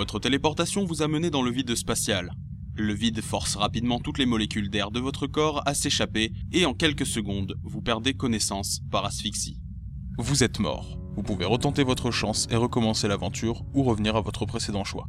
Votre téléportation vous a mené dans le vide spatial. Le vide force rapidement toutes les molécules d'air de votre corps à s'échapper et en quelques secondes, vous perdez connaissance par asphyxie. Vous êtes mort. Vous pouvez retenter votre chance et recommencer l'aventure ou revenir à votre précédent choix.